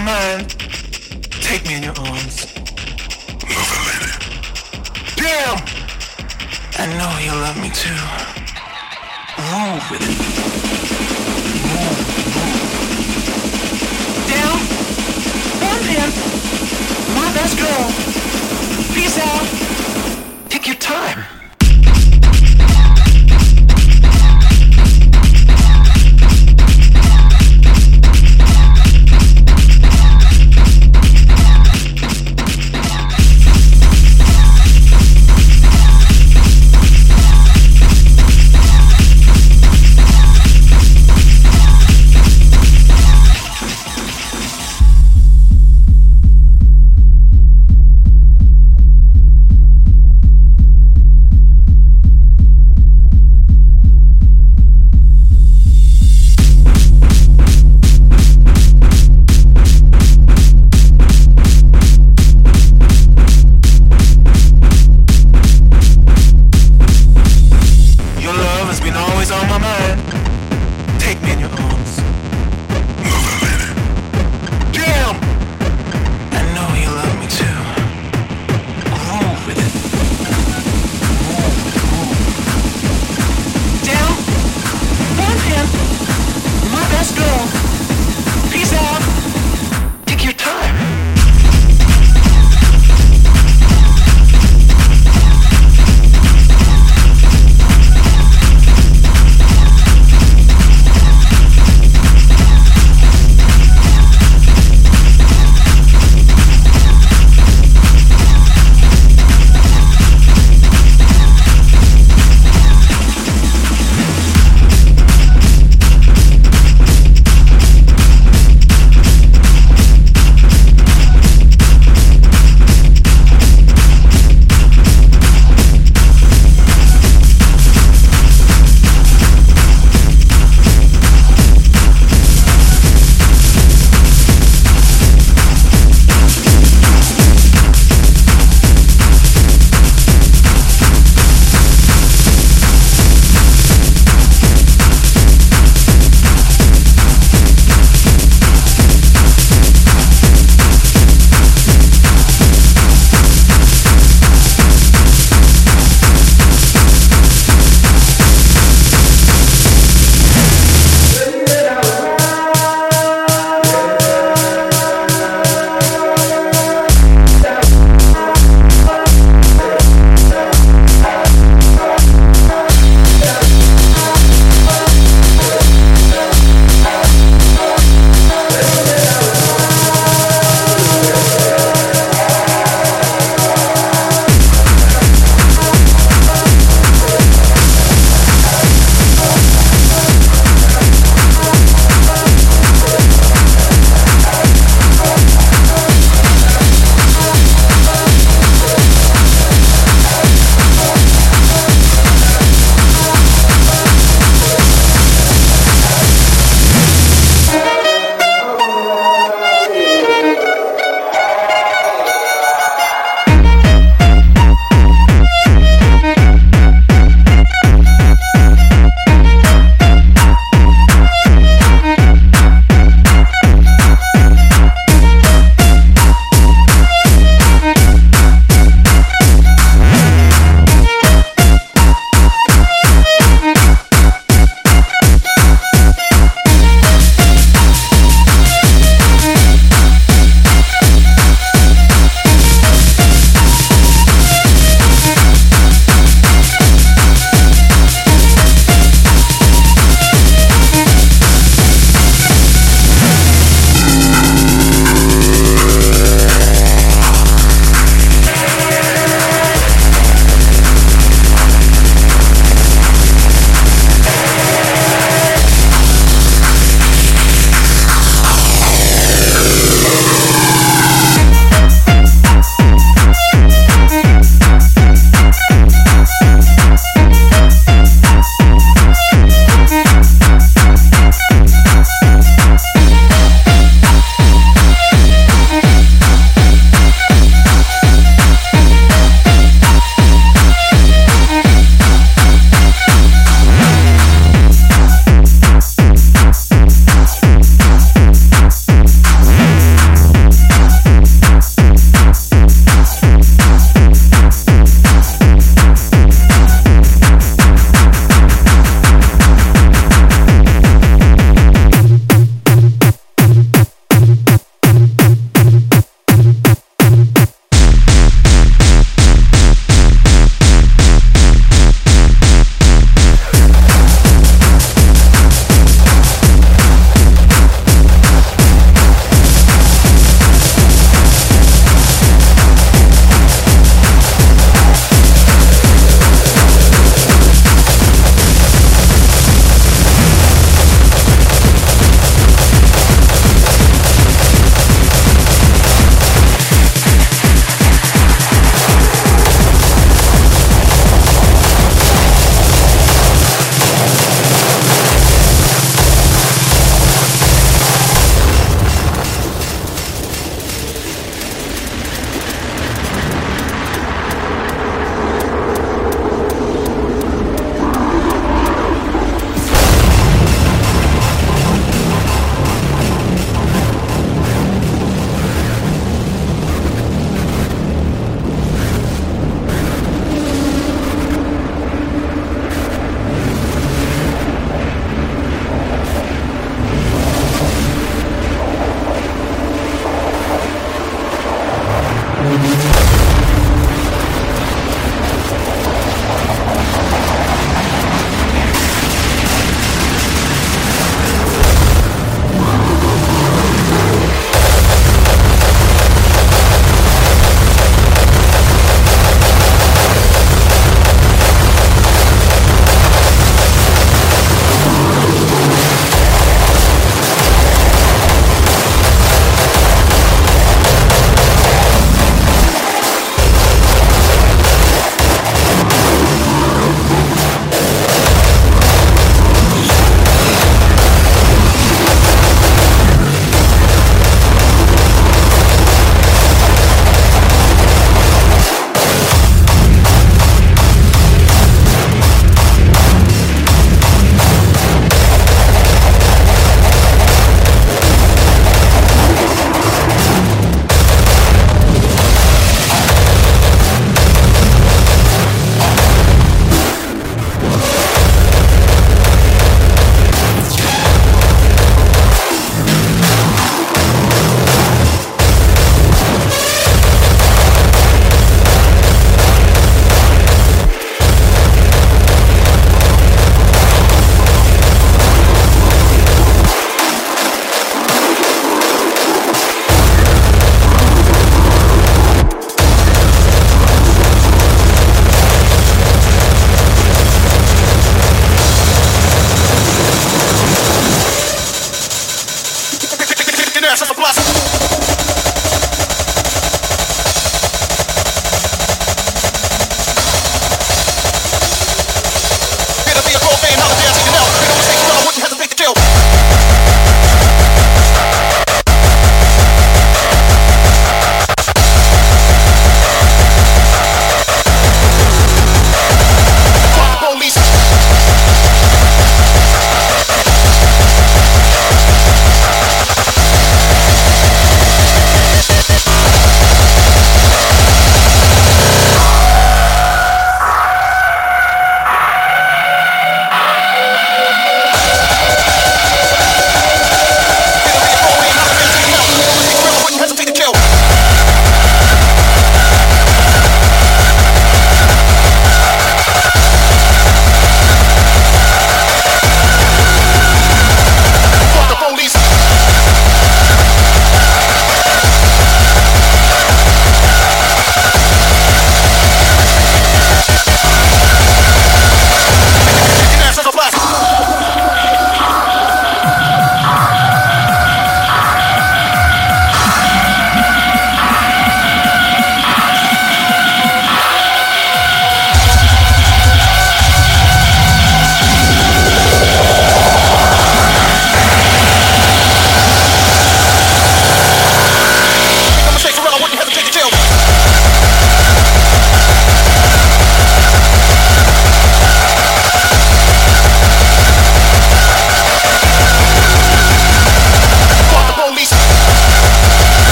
my mind. Take me in your arms. Love it, lady. Damn! I know you love me too. Move with it. Move, move. Down. One pin. My best girl. Peace out.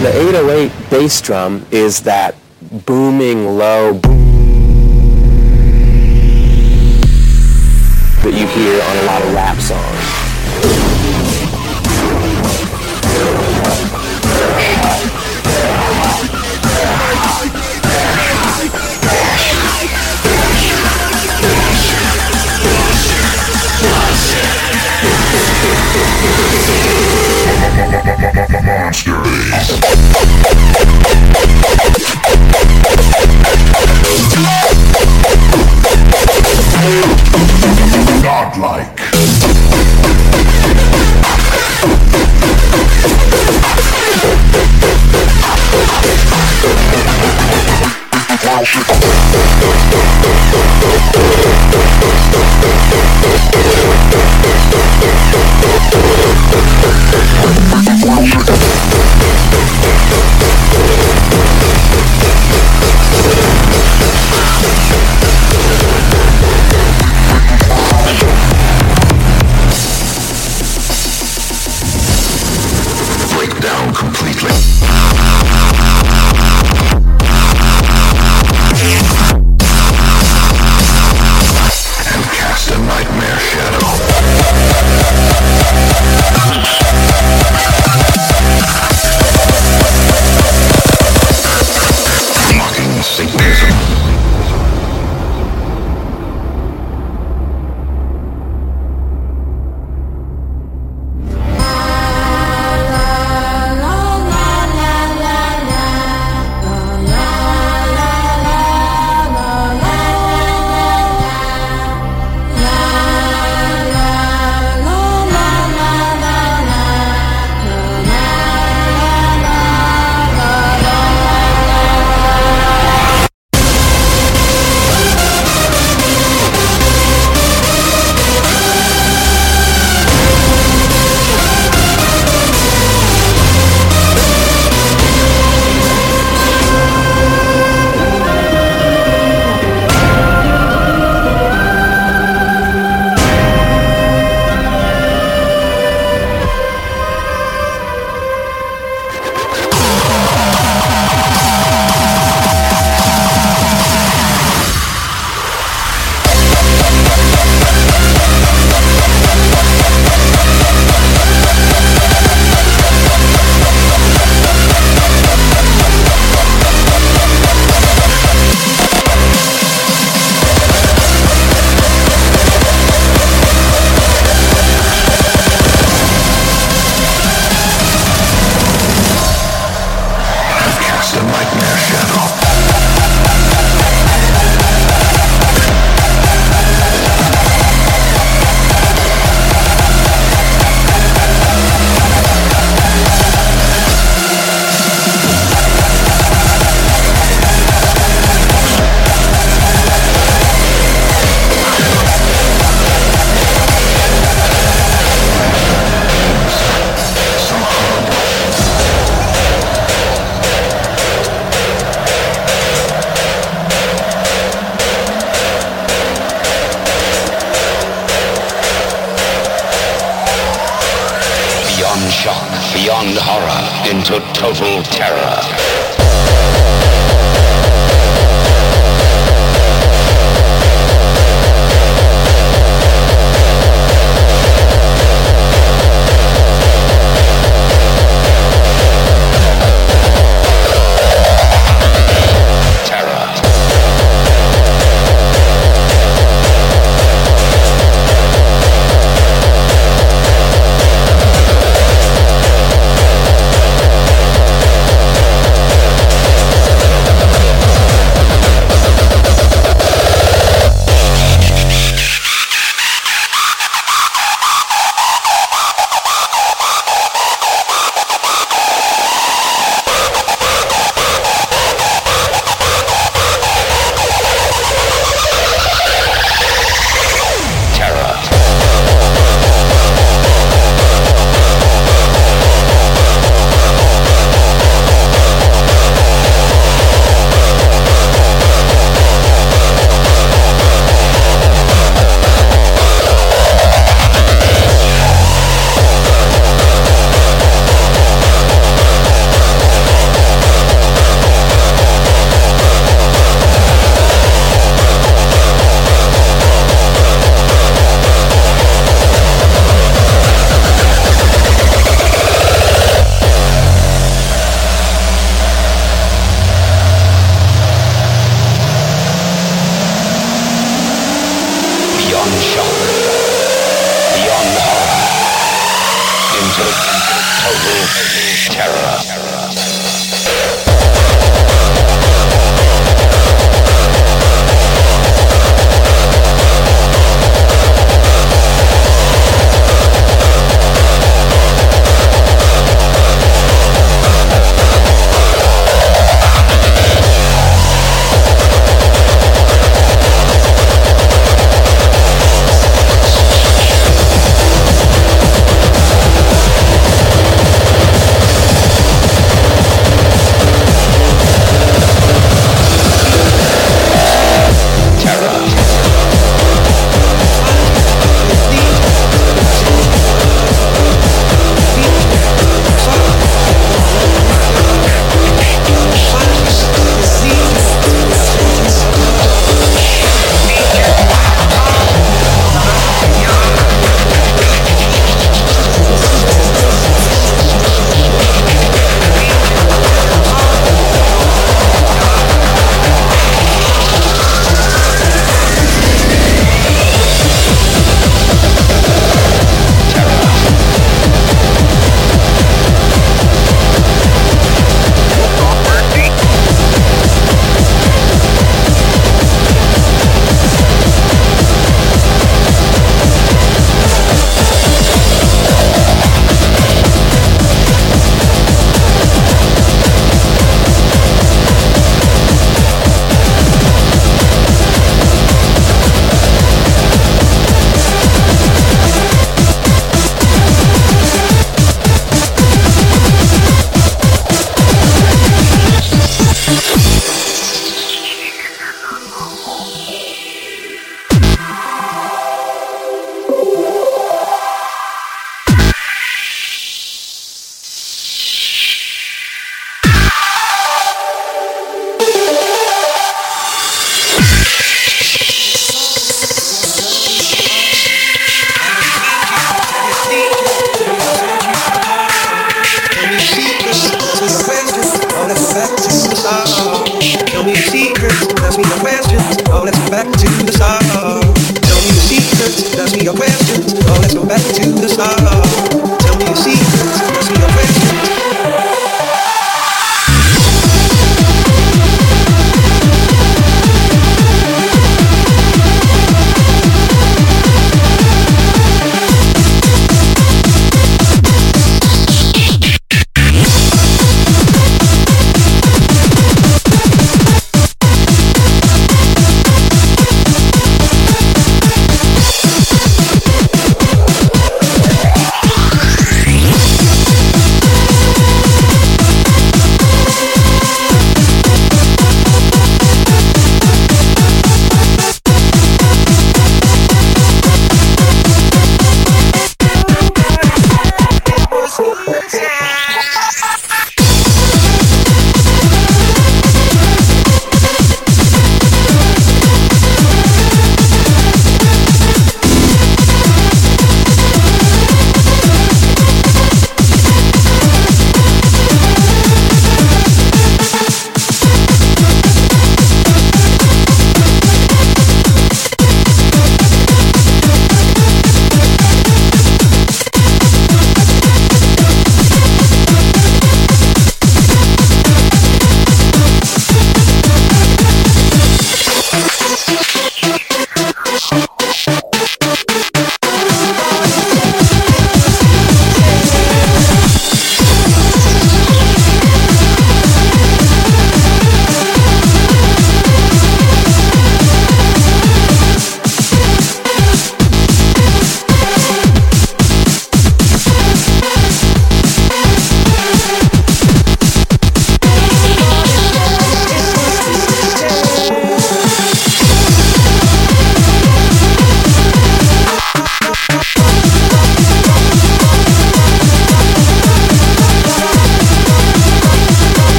The 808 bass drum is that booming low boom that you hear on a lot of rap songs. Godlike. Thank beyond horror into total terror. Tell me